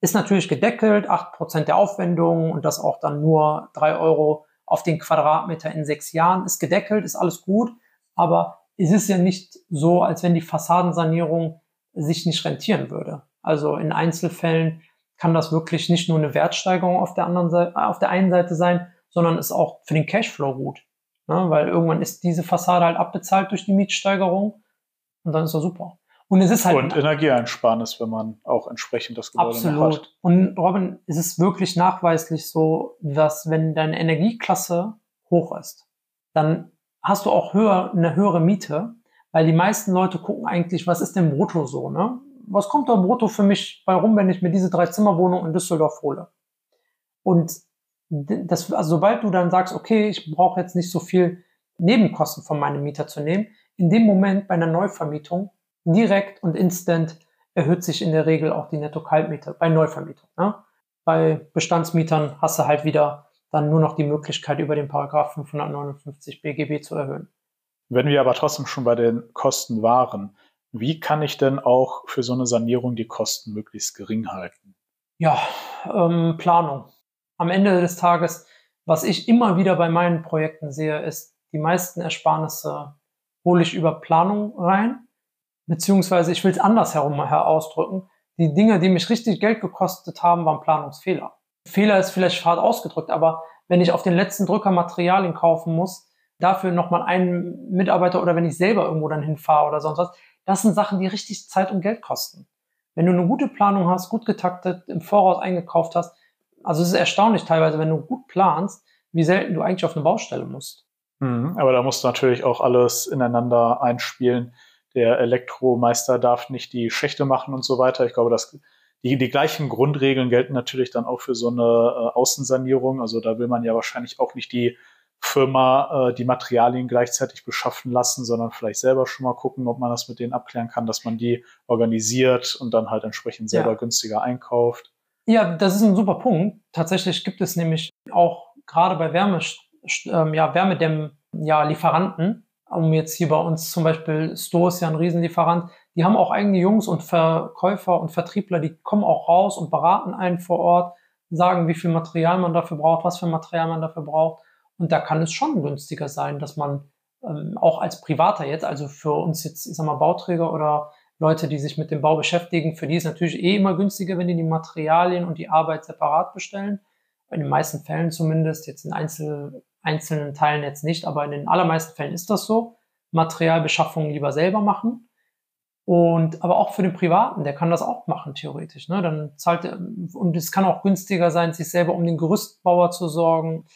Ist natürlich gedeckelt, acht Prozent der Aufwendungen und das auch dann nur drei Euro auf den Quadratmeter in sechs Jahren. Ist gedeckelt, ist alles gut. Aber es ist ja nicht so, als wenn die Fassadensanierung sich nicht rentieren würde. Also in Einzelfällen kann das wirklich nicht nur eine Wertsteigerung auf der anderen Seite, auf der einen Seite sein, sondern ist auch für den Cashflow gut. Ne? Weil irgendwann ist diese Fassade halt abbezahlt durch die Mietsteigerung und dann ist er super.
Und es ist halt. Und Energieeinsparnis, wenn man auch entsprechend das Gebäude
Absolut. hat. Und Robin, es ist wirklich nachweislich so, dass wenn deine Energieklasse hoch ist, dann hast du auch höher, eine höhere Miete, weil die meisten Leute gucken eigentlich, was ist denn brutto so, ne? Was kommt da brutto für mich bei rum, wenn ich mir diese drei Zimmerwohnung in Düsseldorf hole? Und das, also sobald du dann sagst, okay, ich brauche jetzt nicht so viel Nebenkosten von meinem Mieter zu nehmen, in dem Moment bei einer Neuvermietung direkt und instant erhöht sich in der Regel auch die Netto-Kaltmiete bei Neuvermietung. Ne? Bei Bestandsmietern hast du halt wieder dann nur noch die Möglichkeit, über den Paragraph 559 BGB zu erhöhen.
Wenn wir aber trotzdem schon bei den Kosten waren, wie kann ich denn auch für so eine Sanierung die Kosten möglichst gering halten?
Ja, ähm, Planung. Am Ende des Tages Was ich immer wieder bei meinen Projekten sehe, ist, die meisten Ersparnisse hole ich über Planung rein, beziehungsweise ich will es andersherum ausdrücken. Die Dinge, die mich richtig Geld gekostet haben, waren Planungsfehler. Fehler ist vielleicht hart ausgedrückt, aber wenn ich auf den letzten Drücker Materialien kaufen muss, dafür nochmal einen Mitarbeiter oder wenn ich selber irgendwo dann hinfahre oder sonst was, das sind Sachen, die richtig Zeit und Geld kosten. Wenn du eine gute Planung hast, gut getaktet, im Voraus eingekauft hast, also es ist erstaunlich teilweise, wenn du gut planst, wie selten du eigentlich auf eine Baustelle musst.
Mhm, aber da musst du natürlich auch alles ineinander einspielen. Der Elektromeister darf nicht die Schächte machen und so weiter. Ich glaube, dass die, die gleichen Grundregeln gelten natürlich dann auch für so eine äh, Außensanierung. Also da will man ja wahrscheinlich auch nicht die Firma äh, die Materialien gleichzeitig beschaffen lassen, sondern vielleicht selber schon mal gucken, ob man das mit denen abklären kann, dass man die organisiert und dann halt entsprechend selber ja. günstiger einkauft.
Ja, das ist ein super Punkt. Tatsächlich gibt es nämlich auch gerade bei Wärme, ähm, ja, Wärmedämmen, ja, Lieferanten, um jetzt hier bei uns zum Beispiel Store ist ja ein Riesenlieferant, die haben auch eigene Jungs und Verkäufer und Vertriebler, die kommen auch raus und beraten einen vor Ort, sagen, wie viel Material man dafür braucht, was für Material man dafür braucht. Und da kann es schon günstiger sein, dass man ähm, auch als Privater jetzt, also für uns jetzt, ich sag mal, Bauträger oder Leute, die sich mit dem Bau beschäftigen, für die ist natürlich eh immer günstiger, wenn die die Materialien und die Arbeit separat bestellen. In den meisten Fällen zumindest, jetzt in Einzel einzelnen Teilen jetzt nicht, aber in den allermeisten Fällen ist das so. Materialbeschaffung lieber selber machen. Und aber auch für den Privaten, der kann das auch machen, theoretisch. Ne? Dann zahlt er, und es kann auch günstiger sein, sich selber um den Gerüstbauer zu sorgen.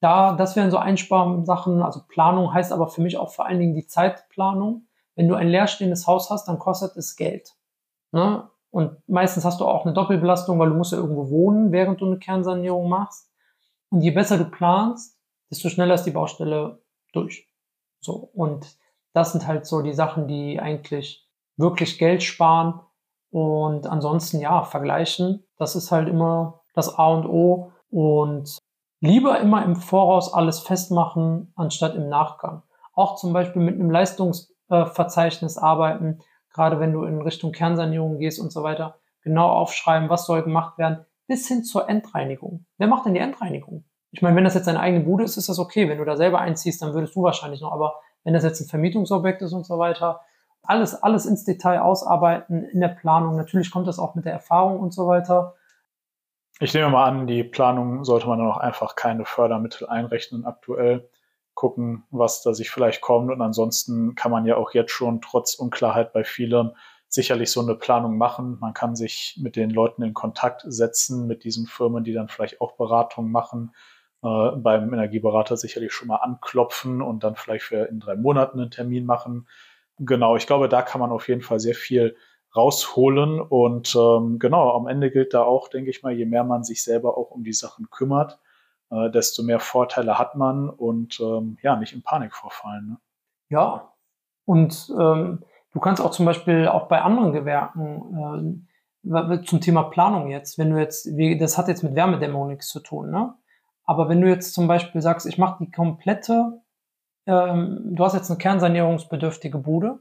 Da, das wären so Einsparsachen. Also Planung heißt aber für mich auch vor allen Dingen die Zeitplanung. Wenn du ein leerstehendes Haus hast, dann kostet es Geld. Ne? Und meistens hast du auch eine Doppelbelastung, weil du musst ja irgendwo wohnen, während du eine Kernsanierung machst. Und je besser du planst, desto schneller ist die Baustelle durch. So. Und das sind halt so die Sachen, die eigentlich wirklich Geld sparen. Und ansonsten, ja, vergleichen. Das ist halt immer das A und O. Und lieber immer im Voraus alles festmachen, anstatt im Nachgang. Auch zum Beispiel mit einem Leistungsverzeichnis arbeiten, gerade wenn du in Richtung Kernsanierung gehst und so weiter. Genau aufschreiben, was soll gemacht werden, bis hin zur Endreinigung. Wer macht denn die Endreinigung? Ich meine, wenn das jetzt deine eigene Bude ist, ist das okay. Wenn du da selber einziehst, dann würdest du wahrscheinlich noch. Aber wenn das jetzt ein Vermietungsobjekt ist und so weiter, alles, alles ins Detail ausarbeiten in der Planung. Natürlich kommt das auch mit der Erfahrung und so weiter.
Ich nehme mal an, die Planung sollte man dann auch einfach keine Fördermittel einrechnen aktuell. Gucken, was da sich vielleicht kommt. Und ansonsten kann man ja auch jetzt schon trotz Unklarheit bei vielen sicherlich so eine Planung machen. Man kann sich mit den Leuten in Kontakt setzen, mit diesen Firmen, die dann vielleicht auch Beratungen machen. Äh, beim Energieberater sicherlich schon mal anklopfen und dann vielleicht für in drei Monaten einen Termin machen. Genau, ich glaube, da kann man auf jeden Fall sehr viel rausholen. Und ähm, genau, am Ende gilt da auch, denke ich mal, je mehr man sich selber auch um die Sachen kümmert, äh, desto mehr Vorteile hat man und ähm, ja, nicht in Panik vorfallen. Ne?
Ja, und ähm, du kannst auch zum Beispiel auch bei anderen Gewerken äh, zum Thema Planung jetzt, wenn du jetzt, das hat jetzt mit Wärmedämmung nichts zu tun, ne? Aber wenn du jetzt zum Beispiel sagst, ich mache die komplette ähm, du hast jetzt eine kernsanierungsbedürftige Bude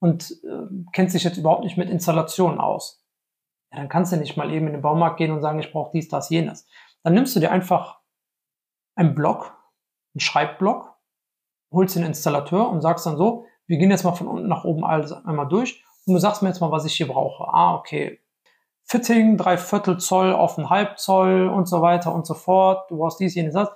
und äh, kennst dich jetzt überhaupt nicht mit Installationen aus. Ja, dann kannst du nicht mal eben in den Baumarkt gehen und sagen, ich brauche dies, das, jenes. Dann nimmst du dir einfach einen Block, einen Schreibblock, holst den Installateur und sagst dann so, wir gehen jetzt mal von unten nach oben alles einmal durch und du sagst mir jetzt mal, was ich hier brauche. Ah, okay. Fitting, drei Viertel Zoll auf ein Halb Zoll und so weiter und so fort. Du brauchst dies, jenes, das.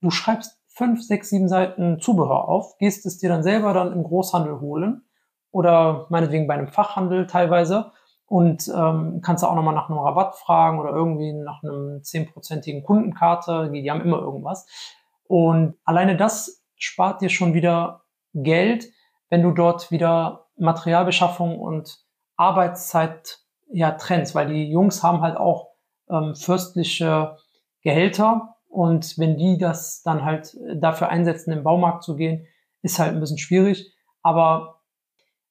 Du schreibst fünf, sechs, sieben Seiten Zubehör auf, gehst es dir dann selber dann im Großhandel holen oder meinetwegen bei einem Fachhandel teilweise und ähm, kannst du auch nochmal nach einem Rabatt fragen oder irgendwie nach einem zehnprozentigen Kundenkarte, die, die haben immer irgendwas. Und alleine das spart dir schon wieder Geld, wenn du dort wieder Materialbeschaffung und Arbeitszeit ja trennst, weil die Jungs haben halt auch ähm, fürstliche Gehälter und wenn die das dann halt dafür einsetzen, im Baumarkt zu gehen, ist halt ein bisschen schwierig. Aber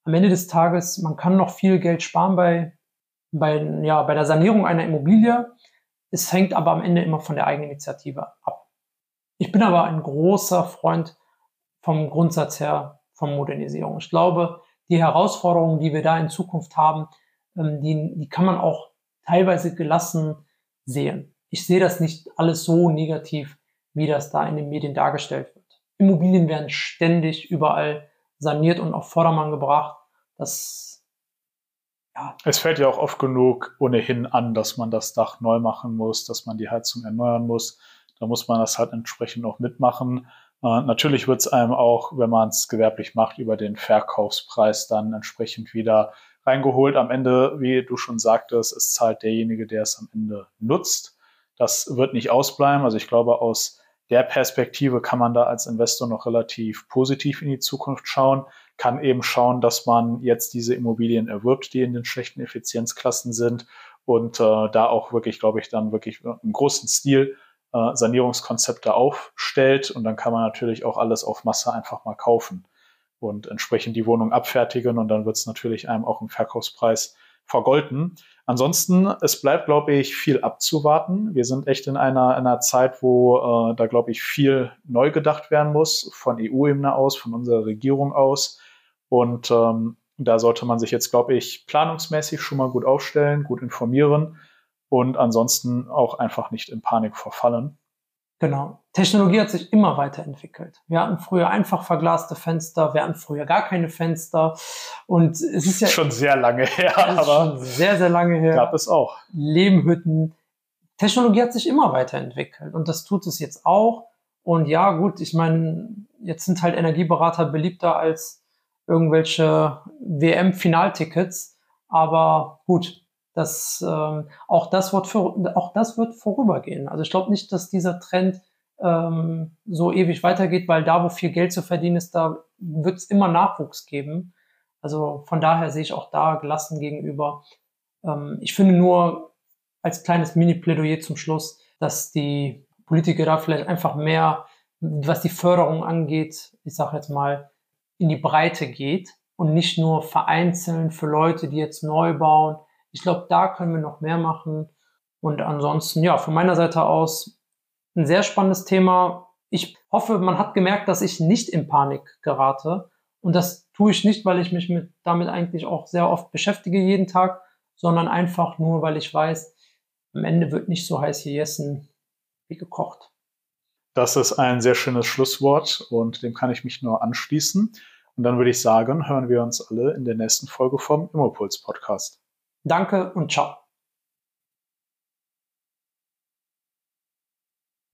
am Ende des Tages, man kann noch viel Geld sparen bei, bei, ja, bei der Sanierung einer Immobilie. Es hängt aber am Ende immer von der Eigeninitiative ab. Ich bin aber ein großer Freund vom Grundsatz her von Modernisierung. Ich glaube, die Herausforderungen, die wir da in Zukunft haben, ähm, die, die kann man auch teilweise gelassen sehen ich sehe das nicht alles so negativ, wie das da in den Medien dargestellt wird. Immobilien werden ständig überall saniert und auf Vordermann gebracht. Das,
ja. Es fällt ja auch oft genug ohnehin an, dass man das Dach neu machen muss, dass man die Heizung erneuern muss. Da muss man das halt entsprechend auch mitmachen. Äh, natürlich wird es einem auch, wenn man es gewerblich macht, über den Verkaufspreis dann entsprechend wieder reingeholt. Am Ende, wie du schon sagtest, es zahlt derjenige, der es am Ende nutzt. Das wird nicht ausbleiben. Also ich glaube, aus der Perspektive kann man da als Investor noch relativ positiv in die Zukunft schauen, kann eben schauen, dass man jetzt diese Immobilien erwirbt, die in den schlechten Effizienzklassen sind und äh, da auch wirklich, glaube ich, dann wirklich im großen Stil äh, Sanierungskonzepte aufstellt und dann kann man natürlich auch alles auf Masse einfach mal kaufen und entsprechend die Wohnung abfertigen und dann wird es natürlich einem auch im Verkaufspreis vergolten. Ansonsten, es bleibt, glaube ich, viel abzuwarten. Wir sind echt in einer, einer Zeit, wo äh, da, glaube ich, viel neu gedacht werden muss, von EU-Ebene aus, von unserer Regierung aus. Und ähm, da sollte man sich jetzt, glaube ich, planungsmäßig schon mal gut aufstellen, gut informieren und ansonsten auch einfach nicht in Panik verfallen.
Genau. Technologie hat sich immer weiterentwickelt. Wir hatten früher einfach verglaste Fenster, wir hatten früher gar keine Fenster. Und es ist ja
schon sehr lange her,
aber schon sehr, sehr lange her.
Gab es auch.
Lehmhütten. Technologie hat sich immer weiterentwickelt und das tut es jetzt auch. Und ja, gut, ich meine, jetzt sind halt Energieberater beliebter als irgendwelche WM-Finaltickets. Aber gut, das, ähm, auch, das wird für, auch das wird vorübergehen. Also ich glaube nicht, dass dieser Trend ähm, so ewig weitergeht, weil da, wo viel Geld zu verdienen ist, da wird es immer Nachwuchs geben. Also von daher sehe ich auch da gelassen gegenüber. Ähm, ich finde nur als kleines Mini-Plädoyer zum Schluss, dass die Politiker da vielleicht einfach mehr, was die Förderung angeht, ich sage jetzt mal, in die Breite geht und nicht nur vereinzelt für Leute, die jetzt neu bauen, ich glaube, da können wir noch mehr machen. Und ansonsten, ja, von meiner Seite aus ein sehr spannendes Thema. Ich hoffe, man hat gemerkt, dass ich nicht in Panik gerate. Und das tue ich nicht, weil ich mich mit, damit eigentlich auch sehr oft beschäftige jeden Tag, sondern einfach nur, weil ich weiß, am Ende wird nicht so heiß gegessen wie gekocht.
Das ist ein sehr schönes Schlusswort und dem kann ich mich nur anschließen. Und dann würde ich sagen, hören wir uns alle in der nächsten Folge vom Immopuls Podcast.
Danke und ciao.